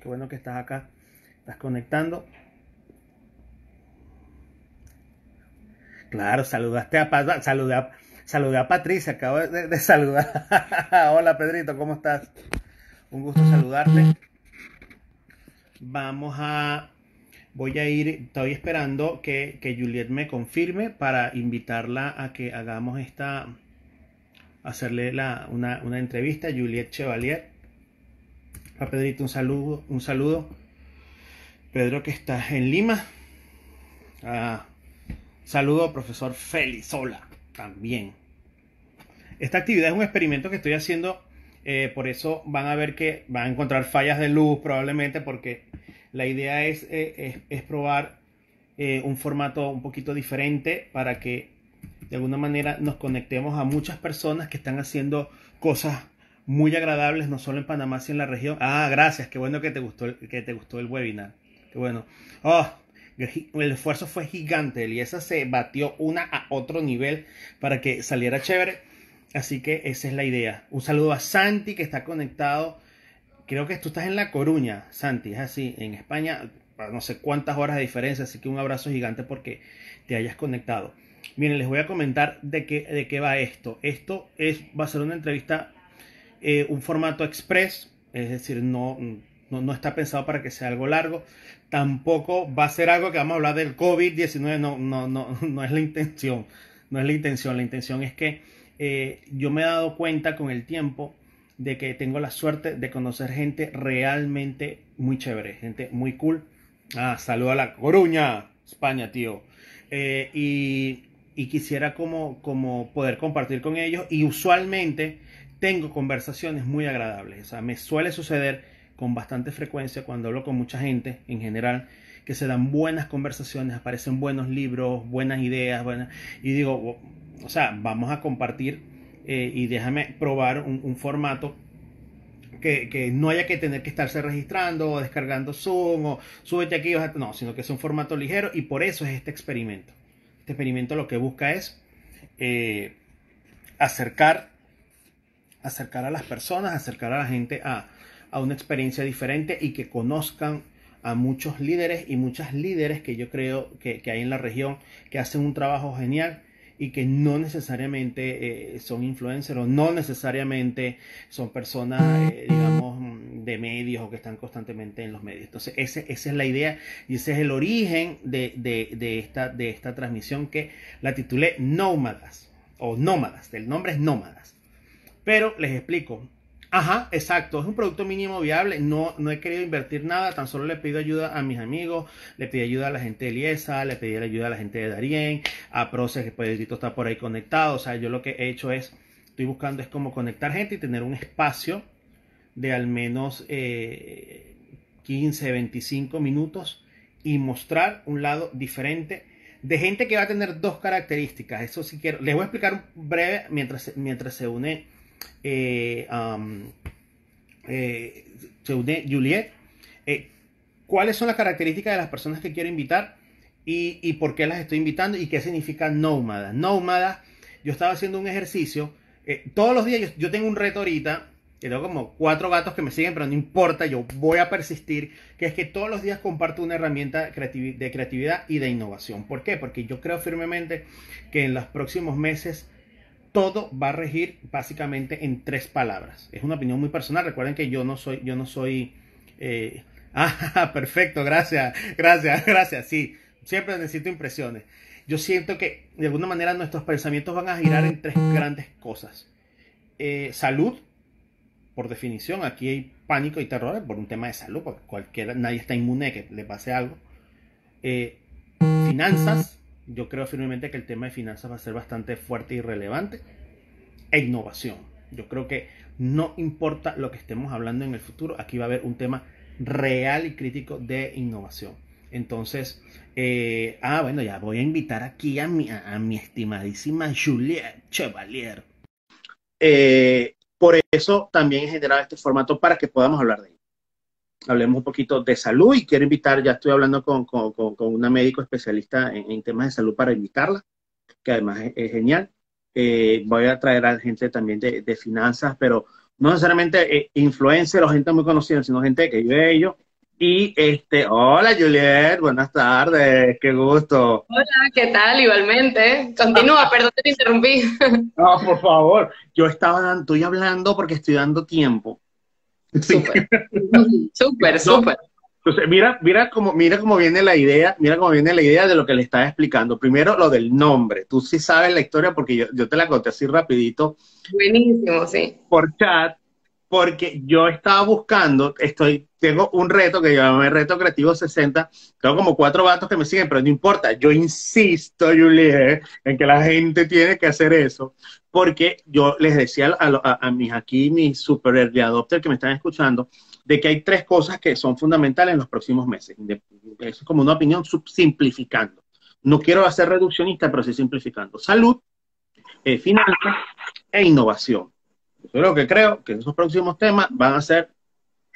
Qué bueno que estás acá. Estás conectando. Claro, saludaste a, saludé a, saludé a Patricia, acabo de, saludar. Hola Pedrito, ¿cómo estás? Un gusto saludarte. Vamos a, voy a ir, estoy esperando que, que Juliet me confirme para invitarla a que hagamos esta, hacerle la, una, una entrevista. Juliet Chevalier. A Pedrito un saludo, un saludo. Pedro que está en Lima. Ah, Saludo, profesor Félix Sola, también. Esta actividad es un experimento que estoy haciendo, eh, por eso van a ver que van a encontrar fallas de luz probablemente, porque la idea es, eh, es, probar eh, un formato un poquito diferente para que de alguna manera nos conectemos a muchas personas que están haciendo cosas muy agradables, no solo en Panamá, sino en la región. Ah, gracias, qué bueno que te gustó, que te gustó el webinar. Qué bueno. Oh, el esfuerzo fue gigante. Eliesa se batió una a otro nivel para que saliera chévere. Así que esa es la idea. Un saludo a Santi que está conectado. Creo que tú estás en La Coruña, Santi. Es así. En España, no sé cuántas horas de diferencia. Así que un abrazo gigante porque te hayas conectado. Miren, les voy a comentar de qué, de qué va esto. Esto es, va a ser una entrevista, eh, un formato express. Es decir, no, no, no está pensado para que sea algo largo tampoco va a ser algo que vamos a hablar del COVID-19, no, no, no, no es la intención, no es la intención, la intención es que eh, yo me he dado cuenta con el tiempo de que tengo la suerte de conocer gente realmente muy chévere, gente muy cool. Ah, saludo a la Coruña, España, tío. Eh, y, y, quisiera como, como poder compartir con ellos y usualmente tengo conversaciones muy agradables. O sea, me suele suceder con bastante frecuencia cuando hablo con mucha gente en general, que se dan buenas conversaciones, aparecen buenos libros, buenas ideas, buenas, y digo, o sea, vamos a compartir eh, y déjame probar un, formato que, no haya que tener que estarse registrando o descargando Zoom o súbete aquí, no, sino que es un formato ligero y por eso es este experimento. Este experimento lo que busca es eh, acercar, acercar a las personas, acercar a la gente a, a una experiencia diferente y que conozcan a muchos líderes y muchas líderes que yo creo que, hay en la región que hacen un trabajo genial y que no necesariamente eh, son influencers o no necesariamente son personas, eh, digamos, de medios o que están constantemente en los medios. Entonces, ese, esa es la idea y ese es el origen de, de, esta, de esta transmisión que la titulé Nómadas o Nómadas. El nombre es Nómadas. Pero les explico, Ajá, exacto. Es un producto mínimo viable. No, no he querido invertir nada. Tan solo le pido ayuda a mis amigos. Le pido ayuda a la gente de Liesa. Le pedí ayuda a la gente de Darien. A Proces, que pues está por ahí conectado. O sea, yo lo que he hecho es, estoy buscando es como conectar gente y tener un espacio de al menos 15, eh, 25 minutos y mostrar un lado diferente de gente que va a tener dos características. Eso sí quiero. Les voy a explicar breve mientras, mientras se une eh, eh, Juliet, eh, cuáles son las características de las personas que quiero invitar y, por qué las estoy invitando y qué significa nómada. Nómada, yo estaba haciendo un ejercicio, todos los días yo, tengo un reto ahorita, que tengo como cuatro gatos que me siguen, pero no importa, yo voy a persistir, que es que todos los días comparto una herramienta de creatividad y de innovación. ¿Por qué? Porque yo creo firmemente que en los próximos meses todo va a regir básicamente en tres palabras. Es una opinión muy personal. Recuerden que yo no soy, yo no soy. Eh, ah, perfecto, gracias, gracias, gracias. Sí, siempre necesito impresiones. Yo siento que de alguna manera nuestros pensamientos van a girar en tres grandes cosas. Eh, salud, por definición, aquí hay pánico y terror por un tema de salud, porque cualquiera, nadie está inmune a que le pase algo. Eh, finanzas, yo creo firmemente que el tema de finanzas va a ser bastante fuerte y relevante. E innovación. Yo creo que no importa lo que estemos hablando en el futuro, aquí va a haber un tema real y crítico de innovación. Entonces, eh, ah, bueno, ya voy a invitar aquí a mi, estimadísima Juliette Chevalier. Eh, por eso también he generado este formato para que podamos hablar de ello hablemos un poquito de salud y quiero invitar, ya estoy hablando con una médico especialista en, temas de salud para invitarla, que además es, genial. Eh, voy a traer a gente también de, de finanzas, pero no necesariamente eh, influencer o gente muy conocida, sino gente que vive ello Y este, hola Juliet, buenas tardes, qué gusto. Hola, ¿qué tal? Igualmente. Continúa, perdón te interrumpí. No, por favor. Yo estaba, estoy hablando porque estoy dando tiempo. Súper, súper, súper. Entonces, mira, mira cómo, mira cómo viene la idea, mira cómo viene la idea de lo que le estaba explicando. Primero, lo del nombre. Tú sí sabes la historia porque yo, yo te la conté así rapidito. Buenísimo, sí. Por chat, porque yo estaba buscando, estoy, tengo un reto que el Reto Creativo 60, tengo como cuatro vatos que me siguen, pero no importa, yo insisto, Julie, en que la gente tiene que hacer eso, porque yo les decía a, mis aquí, mis super early adopters que me están escuchando, de que hay tres cosas que son fundamentales en los próximos meses. Es como una opinión simplificando. No quiero hacer reduccionista, pero sí simplificando. Salud, eh, finanzas e innovación yo lo que creo que esos próximos temas van a ser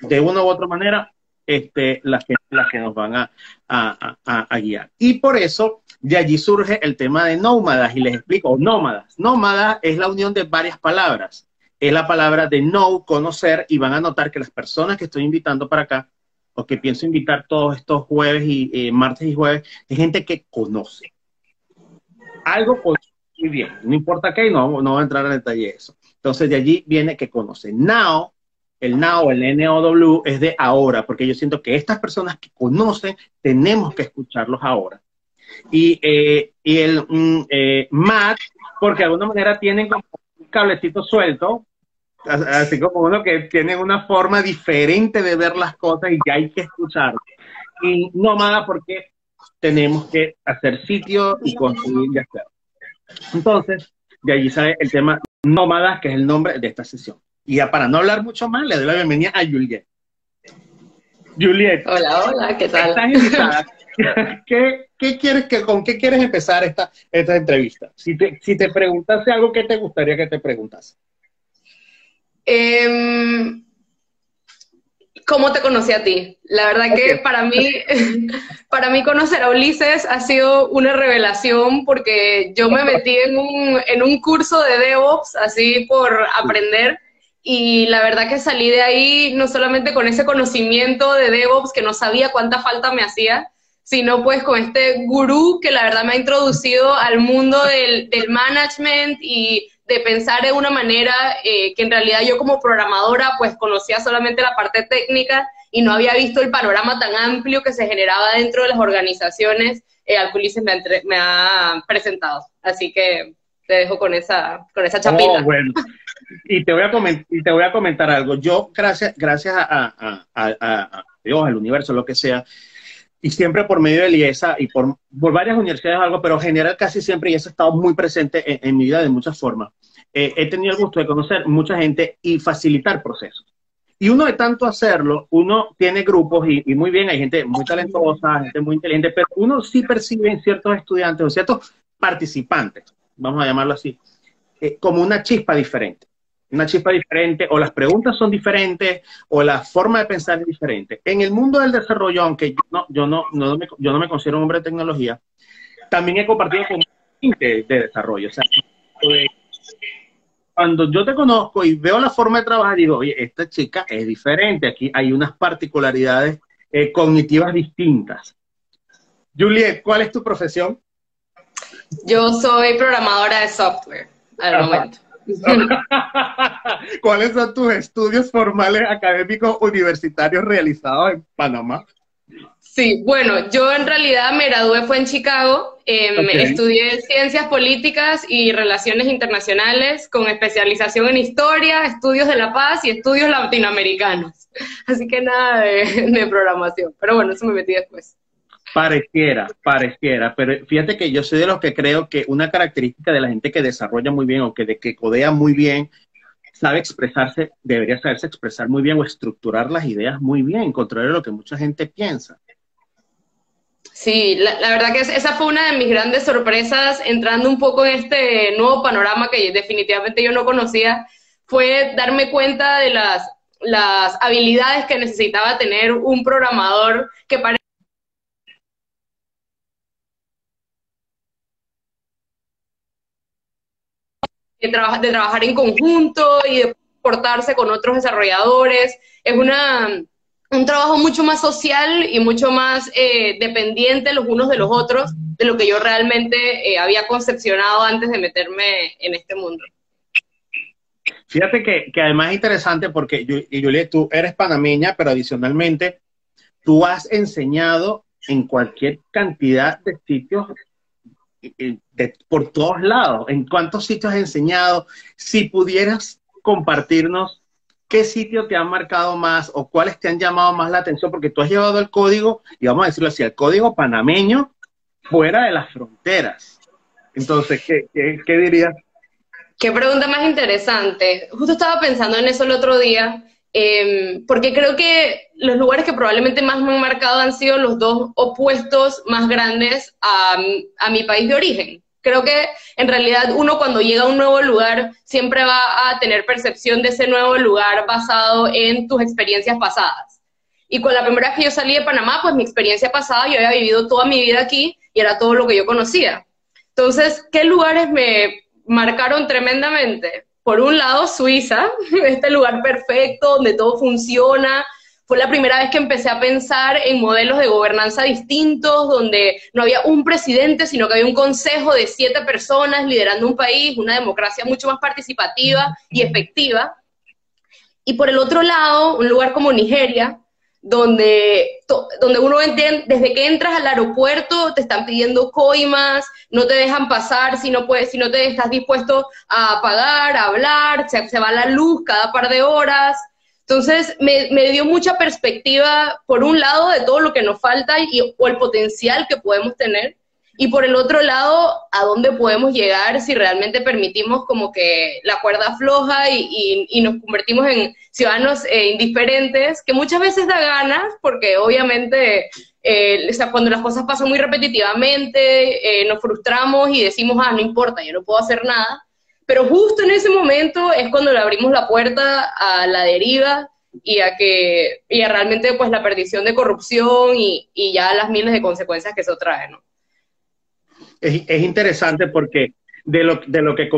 de una u otra manera este, las, que, las que nos van a, a, guiar. Y por eso de allí surge el tema de nómadas y les explico, nómadas. Nómadas es la unión de varias palabras. Es la palabra de know, conocer, y van a notar que las personas que estoy invitando para acá, o que pienso invitar todos estos jueves y eh, martes y jueves, es gente que conoce. Algo muy bien, no importa qué, no, no voy a entrar en detalle de eso. Entonces de allí viene que conoce. Now, el now, el NOW es de ahora, porque yo siento que estas personas que conocen tenemos que escucharlos ahora. Y, eh, y el mm, eh, porque de alguna manera tienen como un cablecito suelto, así como uno que tiene una forma diferente de ver las cosas y que hay que escuchar. Y nómada porque tenemos que hacer sitio y construir y hacer. Entonces, de allí sale el tema Nómadas, que es el nombre de esta sesión. Y ya para no hablar mucho más, le doy la bienvenida a Juliet. Juliet. Hola, hola, ¿qué tal? ¿Qué, quieres que, ¿Con qué quieres empezar esta, esta entrevista? Si te, si te preguntase algo, ¿qué te gustaría que te preguntase? Eh, cómo te conocí a ti. La verdad que para mí, para mí conocer a Ulises ha sido una revelación porque yo me metí en un, en un curso de DevOps así por aprender y la verdad que salí de ahí no solamente con ese conocimiento de DevOps que no sabía cuánta falta me hacía, sino pues con este gurú que la verdad me ha introducido al mundo del, del management y de pensar de una manera eh, que en realidad yo como programadora pues conocía solamente la parte técnica y no había visto el panorama tan amplio que se generaba dentro de las organizaciones eh, al que Ulises me, ha presentado. Así que te dejo con esa, con esa chapita. Oh, bueno. Y te voy a comentar, y te voy a comentar algo. Yo, gracias, gracias a, Dios, al universo, lo que sea, y siempre por medio de IESA y por, por varias universidades algo, pero en general casi siempre IESA ha estado muy presente en mi vida de muchas formas. Eh, he tenido el gusto de conocer mucha gente y facilitar procesos. Y uno de tanto hacerlo, uno tiene grupos y, muy bien, hay gente muy talentosa, gente muy inteligente, pero uno sí percibe en ciertos estudiantes o ciertos participantes, vamos a llamarlo así, eh, como una chispa diferente. Una chispa diferente, o las preguntas son diferentes, o la forma de pensar es diferente. En el mundo del desarrollo, aunque yo no, yo no, no me, yo no me considero un hombre de tecnología, también he compartido con gente de desarrollo. O sea, cuando yo te conozco y veo la forma de trabajar, digo, oye, esta chica es diferente, aquí hay unas particularidades eh, cognitivas distintas. Juliet, ¿cuál es tu profesión? Yo soy programadora de software al momento. ¿Cuáles son tus estudios formales académicos universitarios realizados en Panamá? Sí, bueno, yo en realidad me gradué fue en Chicago, em, estudié ciencias políticas y relaciones internacionales con especialización en historia, estudios de la paz y estudios latinoamericanos. Así que nada de, programación, pero bueno, eso me metí después. Pareciera, pareciera, pero fíjate que yo soy de los que creo que una característica de la gente que desarrolla muy bien o que, de, que codea muy bien, sabe expresarse, debería saberse expresar muy bien o estructurar las ideas muy bien, contrario a lo que mucha gente piensa. Sí, la, verdad que esa fue una de mis grandes sorpresas entrando un poco en este nuevo panorama que definitivamente yo no conocía, fue darme cuenta de las, las habilidades que necesitaba tener un programador que parece de, de trabajar en conjunto y de portarse con otros desarrolladores. Es una un trabajo mucho más social y mucho más eh, dependiente los unos de los otros de lo que yo realmente eh, había concepcionado antes de meterme en este mundo. Fíjate que, que además es interesante porque, Juliet, tú eres panameña, pero adicionalmente tú has enseñado en cualquier cantidad de sitios por todos lados. ¿En cuántos sitios has enseñado? Si pudieras compartirnos qué sitio te han marcado más o cuáles te han llamado más la atención, porque tú has llevado el código, y vamos a decirlo así, el código panameño fuera de las fronteras. Entonces, ¿qué, qué, dirías? Qué pregunta más interesante. Justo estaba pensando en eso el otro día, em, porque creo que los lugares que probablemente más me han marcado han sido los dos opuestos más grandes a, a mi país de origen. Creo que en realidad uno cuando llega a un nuevo lugar siempre va a tener percepción de ese nuevo lugar basado en tus experiencias pasadas. Y con la primera vez que yo salí de Panamá, pues mi experiencia pasada, yo había vivido toda mi vida aquí y era todo lo que yo conocía. Entonces, ¿qué lugares me marcaron tremendamente? Por un lado, Suiza, este lugar perfecto donde todo funciona, fue la primera vez que empecé a pensar en modelos de gobernanza distintos, donde no había un presidente, sino que había un consejo de siete personas liderando un país, una democracia mucho más participativa y efectiva. Y por el otro lado, un lugar como Nigeria, donde, donde uno entiende, desde que entras al aeropuerto te están pidiendo coimas, no te dejan pasar si no, puedes, si no te estás dispuesto a pagar, a hablar, se, se va la luz cada par de horas, entonces, me, dio mucha perspectiva, por un lado, de todo lo que nos falta y, o el potencial que podemos tener, y por el otro lado, a dónde podemos llegar si realmente permitimos como que la cuerda floja y, nos convertimos en ciudadanos eh, indiferentes, que muchas veces da ganas, porque obviamente eh, cuando las cosas pasan muy repetitivamente, eh, nos frustramos y decimos, ah, no importa, yo no puedo hacer nada pero justo en ese momento es cuando le abrimos la puerta a la deriva y a que y a realmente pues la perdición de corrupción y, y ya las miles de consecuencias que eso trae, ¿no? Es, es interesante porque de lo, de lo que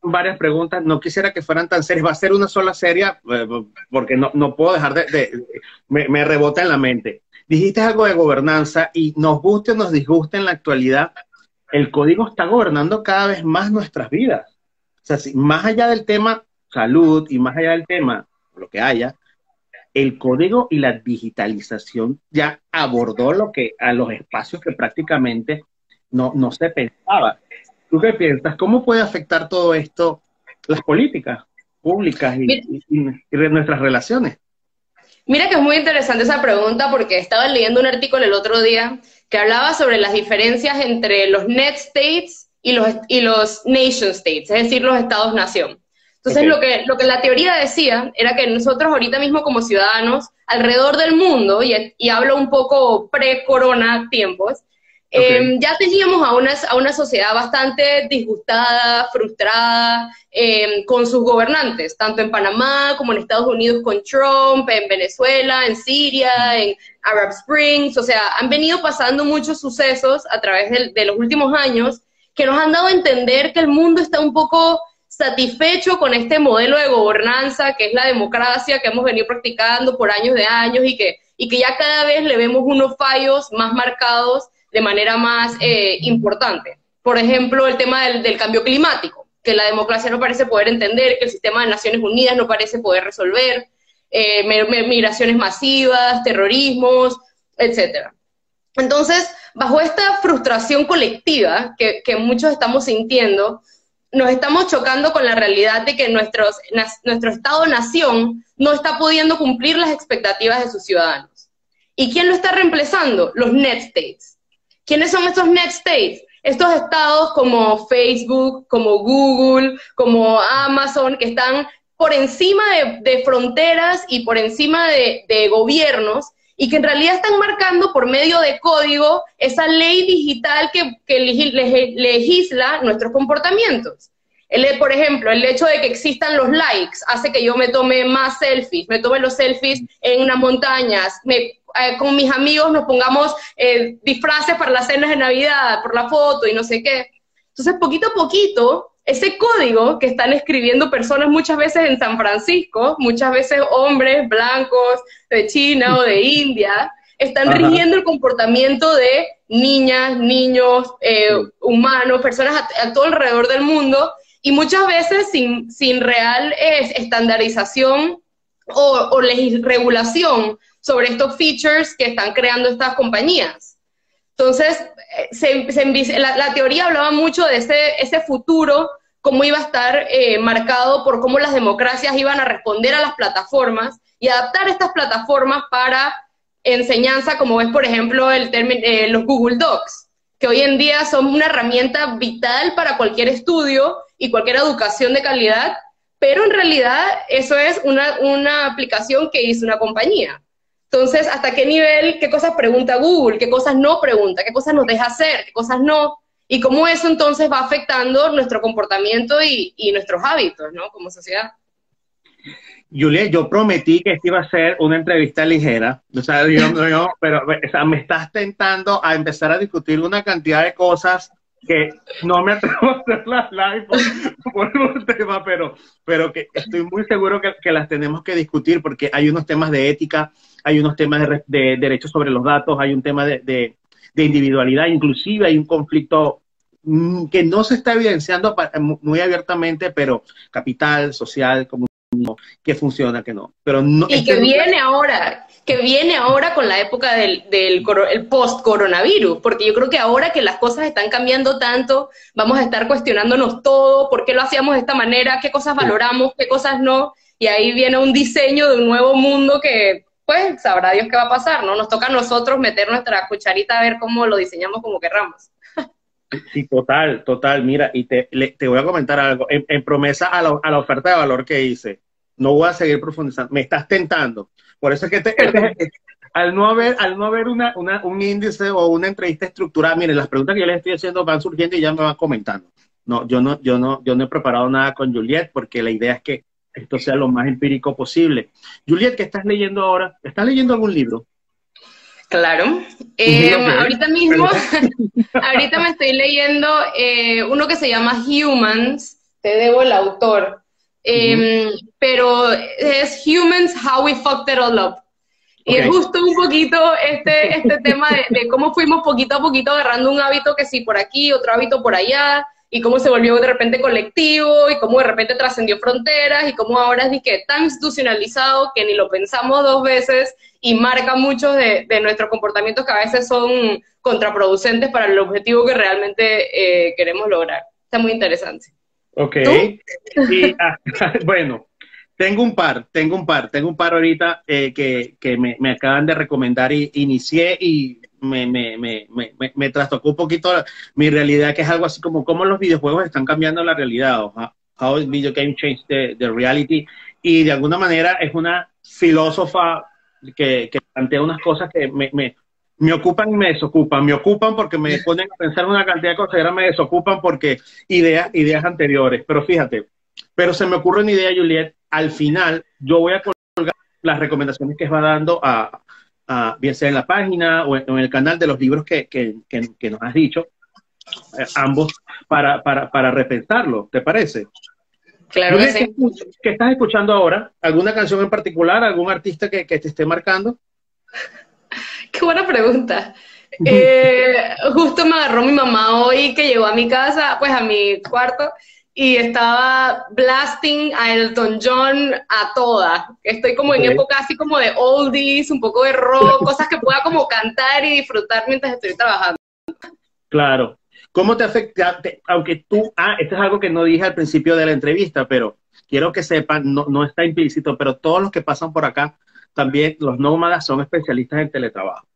varias preguntas, no quisiera que fueran tan serias, va a ser una sola serie eh, porque no, no puedo dejar de, de me, me, rebota en la mente. Dijiste algo de gobernanza y nos guste o nos disguste en la actualidad, el código está gobernando cada vez más nuestras vidas. O sea, si, más allá del tema salud y más allá del tema, lo que haya, el código y la digitalización ya abordó lo que a los espacios que prácticamente no, no se pensaba. ¿Tú qué piensas? ¿Cómo puede afectar todo esto las políticas públicas y, nuestras relaciones? Mira que es muy interesante esa pregunta porque estaba leyendo un artículo el otro día que hablaba sobre las diferencias entre los net states y los, y los nation states, es decir, los estados-nación. Entonces, lo, que, lo que la teoría decía era que nosotros ahorita mismo como ciudadanos, alrededor del mundo, y, y hablo un poco pre-corona tiempos, Em, ya teníamos a una, a una sociedad bastante disgustada, frustrada em, con sus gobernantes, tanto en Panamá como en Estados Unidos con Trump, en Venezuela, en Siria, en Arab Springs, o sea, han venido pasando muchos sucesos a través de, de los últimos años que nos han dado a entender que el mundo está un poco satisfecho con este modelo de gobernanza que es la democracia que hemos venido practicando por años de años y que, y que ya cada vez le vemos unos fallos más marcados de manera más eh, importante. Por ejemplo, el tema del, cambio climático, que la democracia no parece poder entender, que el sistema de Naciones Unidas no parece poder resolver, eh, migraciones masivas, terrorismos, etc. Entonces, bajo esta frustración colectiva que, muchos estamos sintiendo, nos estamos chocando con la realidad de que nuestros, nuestro Estado-nación no está pudiendo cumplir las expectativas de sus ciudadanos. ¿Y quién lo está reemplazando? Los net states. ¿Quiénes son estos next states? Estos estados como Facebook, como Google, como Amazon, que están por encima de, fronteras y por encima de, gobiernos y que en realidad están marcando por medio de código esa ley digital que, que legisla nuestros comportamientos. El, por ejemplo, el hecho de que existan los likes hace que yo me tome más selfies, me tome los selfies en unas montañas, me eh, con mis amigos nos pongamos eh, disfraces para las cenas de Navidad, por la foto y no sé qué. Entonces, poquito a poquito, ese código que están escribiendo personas muchas veces en San Francisco, muchas veces hombres blancos de China o de India, están rigiendo el comportamiento de niñas, niños, eh, humanos, personas a, todo alrededor del mundo y muchas veces sin, sin real estandarización o, o regulación sobre estos features que están creando estas compañías. Entonces, eh, se, la, teoría hablaba mucho de ese, ese futuro, cómo iba a estar eh, marcado por cómo las democracias iban a responder a las plataformas y adaptar estas plataformas para enseñanza, como ves, por ejemplo, el eh, los Google Docs, que hoy en día son una herramienta vital para cualquier estudio y cualquier educación de calidad, pero en realidad eso es una, una aplicación que hizo una compañía. Entonces, ¿hasta qué nivel, qué cosas pregunta Google, qué cosas no pregunta, qué cosas nos deja hacer, qué cosas no? Y cómo eso entonces va afectando nuestro comportamiento y, nuestros hábitos, ¿no? Como sociedad. Julia, yo prometí que esta iba a ser una entrevista ligera, o sea, pero me estás tentando a empezar a discutir una cantidad de cosas que no me atrevo a hacer las live por, un tema, pero, pero que estoy muy seguro que, que, las tenemos que discutir porque hay unos temas de ética, hay unos temas de, derechos sobre los datos, hay un tema de, individualidad, inclusive hay un conflicto mm, que no se está evidenciando muy abiertamente, pero capital, social, comunitario, que funciona, que no. Pero no y que viene ahora, que viene ahora con la época del, del el post-coronavirus, porque yo creo que ahora que las cosas están cambiando tanto, vamos a estar cuestionándonos todo, por qué lo hacíamos de esta manera, qué cosas valoramos, qué cosas no, y ahí viene un diseño de un nuevo mundo que pues sabrá Dios qué va a pasar, ¿no? Nos toca a nosotros meter nuestra cucharita a ver cómo lo diseñamos como querramos. Sí, total, total. Mira, y te, te voy a comentar algo. En, promesa a la, a la, oferta de valor que hice, no voy a seguir profundizando. Me estás tentando. Por eso es que este, este, al no haber, al no haber una, una, un índice o una entrevista estructurada, miren, las preguntas que yo les estoy haciendo van surgiendo y ya me van comentando. No, yo no, yo no, yo no he preparado nada con Juliet porque la idea es que esto sea lo más empírico posible. Juliet, ¿qué estás leyendo ahora? ¿Estás leyendo algún libro? Claro. Eh, ahorita mismo, ahorita me estoy leyendo eh, uno que se llama Humans, te debo el autor, em, pero es Humans, How We Fucked It All Up. Y es justo un poquito este, este tema de, de, cómo fuimos poquito a poquito agarrando un hábito que sí por aquí, otro hábito por allá, y cómo se volvió de repente colectivo y cómo de repente trascendió fronteras y cómo ahora es que tan institucionalizado que ni lo pensamos dos veces y marca muchos de, nuestros comportamientos que a veces son contraproducentes para el objetivo que realmente eh, queremos lograr. Está muy interesante. Ok. Ah, bueno, tengo un par, tengo un par, tengo un par ahorita eh, que, me, me, acaban de recomendar y inicié y me, me, me, me, me trastocó un poquito mi realidad, que es algo así como cómo los videojuegos están cambiando la realidad, o how, video game change the, reality, y de alguna manera es una filósofa que, que plantea unas cosas que me, me, ocupan y me desocupan, me ocupan porque me ponen a pensar una cantidad de cosas y ahora me desocupan porque ideas, ideas anteriores, pero fíjate, pero se me ocurre una idea, Juliet, al final yo voy a colgar las recomendaciones que va dando a, bien sea en la página o en, el canal de los libros que, nos has dicho, eh, ambos, para, para, repensarlo, ¿te parece? Claro que sí. ¿Qué estás escuchando ahora? ¿Alguna canción en particular? ¿Algún artista que, te esté marcando? Qué buena pregunta. Eh, justo me agarró mi mamá hoy que llegó a mi casa, pues a mi cuarto, y estaba blasting a Elton John a toda. Estoy como en época así como de oldies, un poco de rock, cosas que pueda como cantar y disfrutar mientras estoy trabajando. Claro. ¿Cómo te afecta? Aunque tú, ah, esto es algo que no dije al principio de la entrevista, pero quiero que sepan, no, no está implícito, pero todos los que pasan por acá, también los nómadas son especialistas en teletrabajo.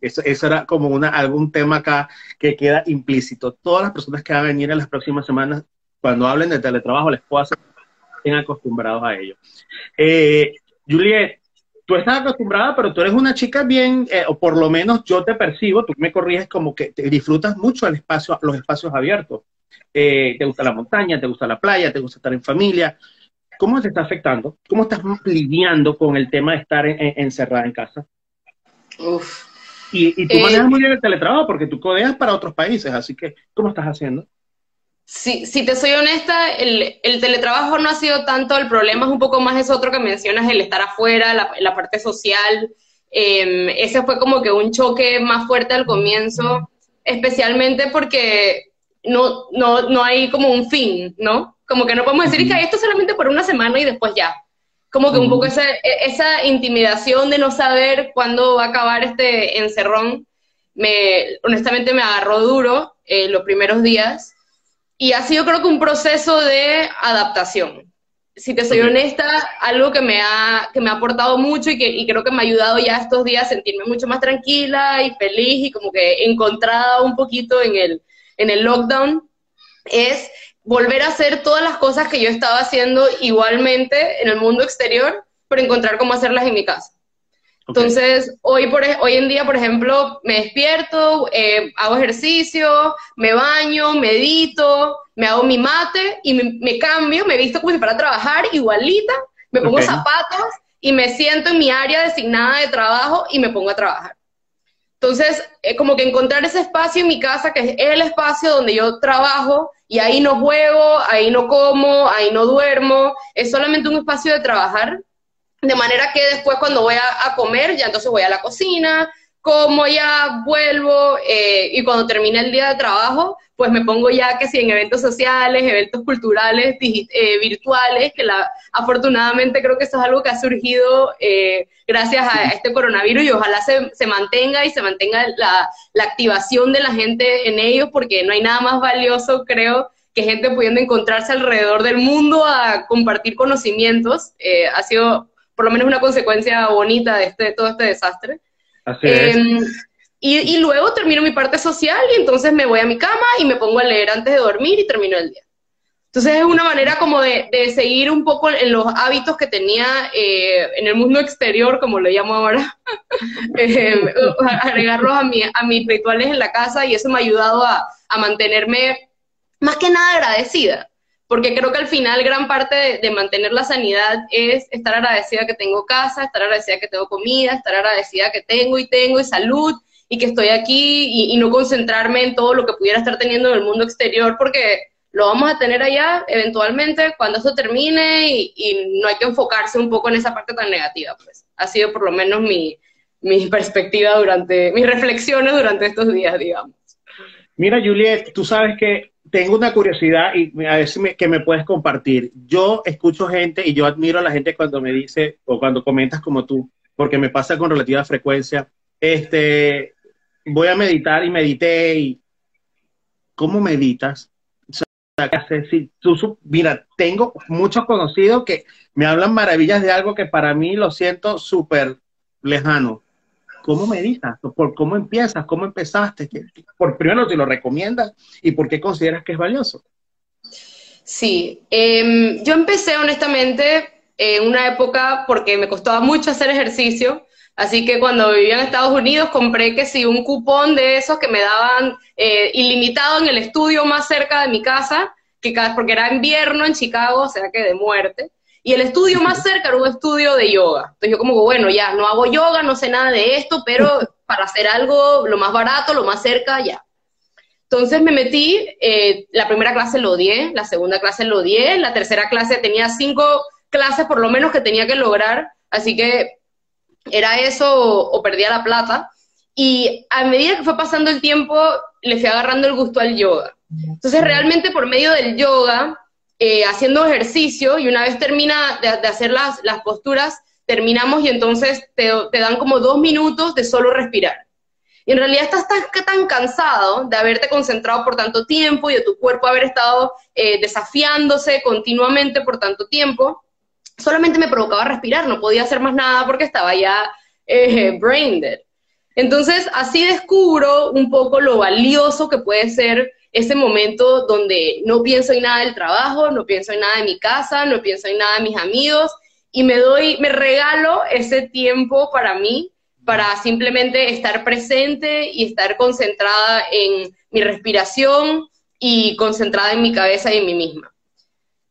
Eso, era como una, algún tema acá que queda implícito. Todas las personas que van a venir en las próximas semanas cuando hablen de teletrabajo les puedo hacer estén acostumbrados a ello. Eh, Juliet, tú estás acostumbrada, pero tú eres una chica bien, eh, o por lo menos yo te percibo, tú me corriges como que te disfrutas mucho el espacio, los espacios abiertos. Eh, te gusta la montaña, te gusta la playa, te gusta estar en familia. ¿Cómo te está afectando? ¿Cómo estás lidiando con el tema de estar encerrada en casa? Uf. Y, y tú manejas muy bien el teletrabajo porque tú codeas para otros países, así que, ¿cómo estás haciendo? si, si te soy honesta, el, el, teletrabajo no ha sido tanto el problema, es un poco más es otro que mencionas, el estar afuera, la, la parte social. Eh, ese fue como que un choque más fuerte al comienzo, especialmente porque no, no, no hay como un fin, ¿no? Como que no podemos decir que esto solamente por una semana y después ya. Como que un poco esa, e, esa intimidación de no saber cuándo va a acabar este encerrón, me, honestamente me agarró duro eh, los primeros días y ha sido creo que un proceso de adaptación. Si te soy honesta, algo que me ha, que me ha aportado mucho y que y creo que me ha ayudado ya estos días a sentirme mucho más tranquila y feliz y como que encontrada un poquito en el, en el lockdown, es volver a hacer todas las cosas que yo estaba haciendo igualmente en el mundo exterior, pero encontrar cómo hacerlas en mi casa. Entonces, hoy, por, hoy en día, por ejemplo, me despierto, eh, hago ejercicio, me baño, medito, me hago mi mate y me, cambio, me visto como si fuera a trabajar igualita, me pongo zapatos y me siento en mi área designada de trabajo y me pongo a trabajar. Entonces, es como que encontrar ese espacio en mi casa, que es el espacio donde yo trabajo, y ahí no juego, ahí no como, ahí no duermo, es solamente un espacio de trabajar. De manera que después cuando voy a, comer, ya entonces voy a la cocina, como ya vuelvo eh, y cuando termina el día de trabajo, pues me pongo ya que si en eventos sociales, eventos culturales, eh, virtuales, que la, afortunadamente creo que eso es algo que ha surgido eh, gracias a este coronavirus y ojalá se, se mantenga y se mantenga la, la, activación de la gente en ellos porque no hay nada más valioso, creo, que gente pudiendo encontrarse alrededor del mundo a compartir conocimientos. ha sido por lo menos una consecuencia bonita de este, todo este desastre. Así es. Em, y, luego termino mi parte social y entonces me voy a mi cama y me pongo a leer antes de dormir y termino el día. Entonces es una manera como de, seguir un poco en los hábitos que tenía eh, en el mundo exterior, como lo llamo ahora, eh, agregarlos a, mi, a mis rituales en la casa y eso me ha ayudado a, a mantenerme más que nada agradecida porque creo que al final gran parte de, mantener la sanidad es estar agradecida que tengo casa, estar agradecida que tengo comida, estar agradecida que tengo y tengo y salud y que estoy aquí y, no concentrarme en todo lo que pudiera estar teniendo en el mundo exterior porque lo vamos a tener allá eventualmente cuando eso termine y, no hay que enfocarse un poco en esa parte tan negativa. Pues ha sido por lo menos mi, mi perspectiva durante, mis reflexiones durante estos días, digamos. Mira, Juliet, tú sabes que tengo una curiosidad y a ver si me, que me puedes compartir. Yo escucho gente y yo admiro a la gente cuando me dice o cuando comentas como tú, porque me pasa con relativa frecuencia. Este, voy a meditar y medité y ¿cómo meditas? si tú, mira, tengo muchos conocidos que me hablan maravillas de algo que para mí lo siento súper lejano. ¿Cómo meditas? ¿Por cómo empiezas? ¿Cómo empezaste? Por primero, si lo recomiendas y por qué consideras que es valioso. Sí, em, yo empecé honestamente en una época porque me costaba mucho hacer ejercicio, así que cuando vivía en Estados Unidos compré que sí un cupón de esos que me daban eh, ilimitado en el estudio más cerca de mi casa, que porque era invierno en Chicago, o sea que de muerte. Y el estudio más cerca era un estudio de yoga. Entonces yo como, bueno, ya, no hago yoga, no sé nada de esto, pero para hacer algo lo más barato, lo más cerca, ya. Entonces me metí, eh, la primera clase lo odié, la segunda clase lo odié, la tercera clase tenía cinco clases por lo menos que tenía que lograr, así que era eso o, o perdía la plata. Y a medida que fue pasando el tiempo, le fui agarrando el gusto al yoga. Entonces realmente por medio del yoga eh, haciendo ejercicio y una vez termina de, hacer las, las, posturas, terminamos y entonces te, te, dan como dos minutos de solo respirar. Y en realidad estás tan, cansado de haberte concentrado por tanto tiempo y de tu cuerpo haber estado eh, desafiándose continuamente por tanto tiempo, solamente me provocaba respirar, no podía hacer más nada porque estaba ya eh, brain. Entonces, así descubro un poco lo valioso que puede ser ese momento donde no pienso en nada del trabajo, no pienso en nada de mi casa, no pienso en nada de mis amigos y me doy, me regalo ese tiempo para mí, para simplemente estar presente y estar concentrada en mi respiración y concentrada en mi cabeza y en mí misma.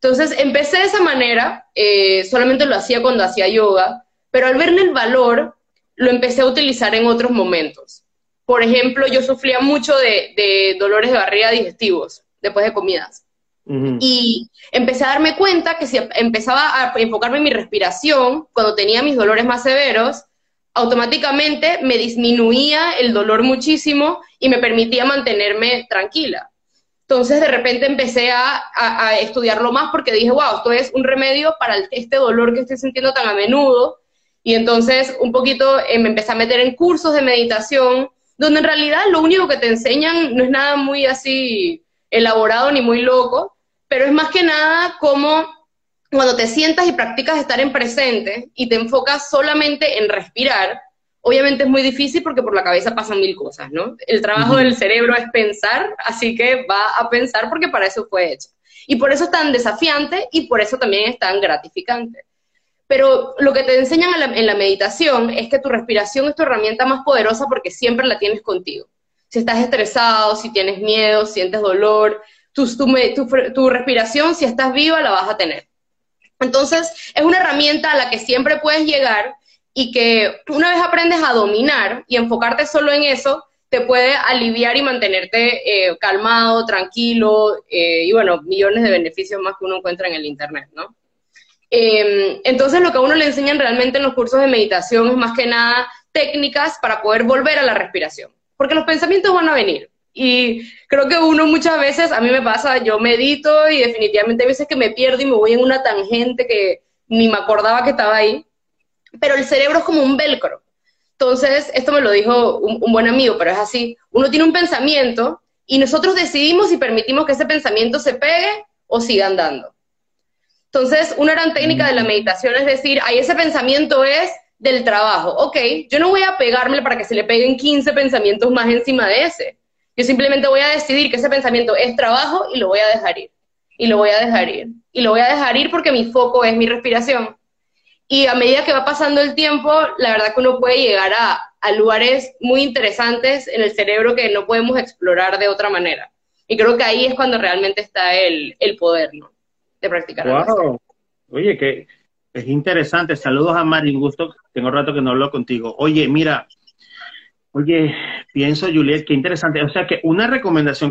Entonces empecé de esa manera, eh, solamente lo hacía cuando hacía yoga, pero al verme el valor, lo empecé a utilizar en otros momentos. Por ejemplo, yo sufría mucho de, dolores de barriga digestivos. después de comidas. Y empecé a darme cuenta que si empezaba a enfocarme en mi respiración, cuando tenía mis dolores más severos, automáticamente me disminuía el dolor muchísimo y me permitía mantenerme tranquila. Entonces de repente empecé a, estudiarlo más porque dije, wow, esto es un remedio para este dolor que estoy sintiendo tan a menudo. Y entonces un poquito eh, me empecé a meter en cursos de meditación, donde en realidad lo único que te enseñan no es nada muy así elaborado ni muy loco, pero es más que nada como cuando te sientas y practicas estar en presente y te enfocas solamente en respirar, obviamente es muy difícil porque por la cabeza pasan mil cosas, ¿no? El trabajo del cerebro es pensar, así que va a pensar porque para eso fue hecho. Y por eso es tan desafiante y por eso también es tan gratificante. Pero lo que te enseñan en la, meditación es que tu respiración es tu herramienta más poderosa porque siempre la tienes contigo. Si estás estresado, si tienes miedo, sientes dolor, tu, respiración, si estás viva, la vas a tener. Entonces, es una herramienta a la que siempre puedes llegar y que una vez aprendes a dominar y enfocarte solo en eso, te puede aliviar y mantenerte eh, calmado, tranquilo eh, y bueno, millones de beneficios más que uno encuentra en el Internet, ¿no? Em, entonces, lo que a uno le enseñan realmente en los cursos de meditación es más que nada técnicas para poder volver a la respiración, porque los pensamientos van a venir. Y creo que uno muchas veces, a mí me pasa, yo medito y definitivamente hay veces que me pierdo y me voy en una tangente que ni me acordaba que estaba ahí, pero el cerebro es como un velcro. Entonces, esto me lo dijo un, buen amigo, pero es así, uno tiene un pensamiento y nosotros decidimos si permitimos que ese pensamiento se pegue o siga andando. Entonces, una gran técnica de la meditación es decir, ahí ese pensamiento es del trabajo. Ok, yo no voy a pegarme para que se le peguen 15 pensamientos más encima de ese. Yo simplemente voy a decidir que ese pensamiento es trabajo y lo voy a dejar ir. Y lo voy a dejar ir. Y lo voy a dejar ir porque mi foco es mi respiración. Y a medida que va pasando el tiempo, la verdad que uno puede llegar a, lugares muy interesantes en el cerebro que no podemos explorar de otra manera. Y creo que ahí es cuando realmente está el, poder, ¿no? De practicar. Wow. Oye, que es interesante. Saludos a Mari, un gusto. Tengo rato que no hablo contigo. Oye, mira, Oye, pienso, Juliet, qué interesante. O sea que una recomendación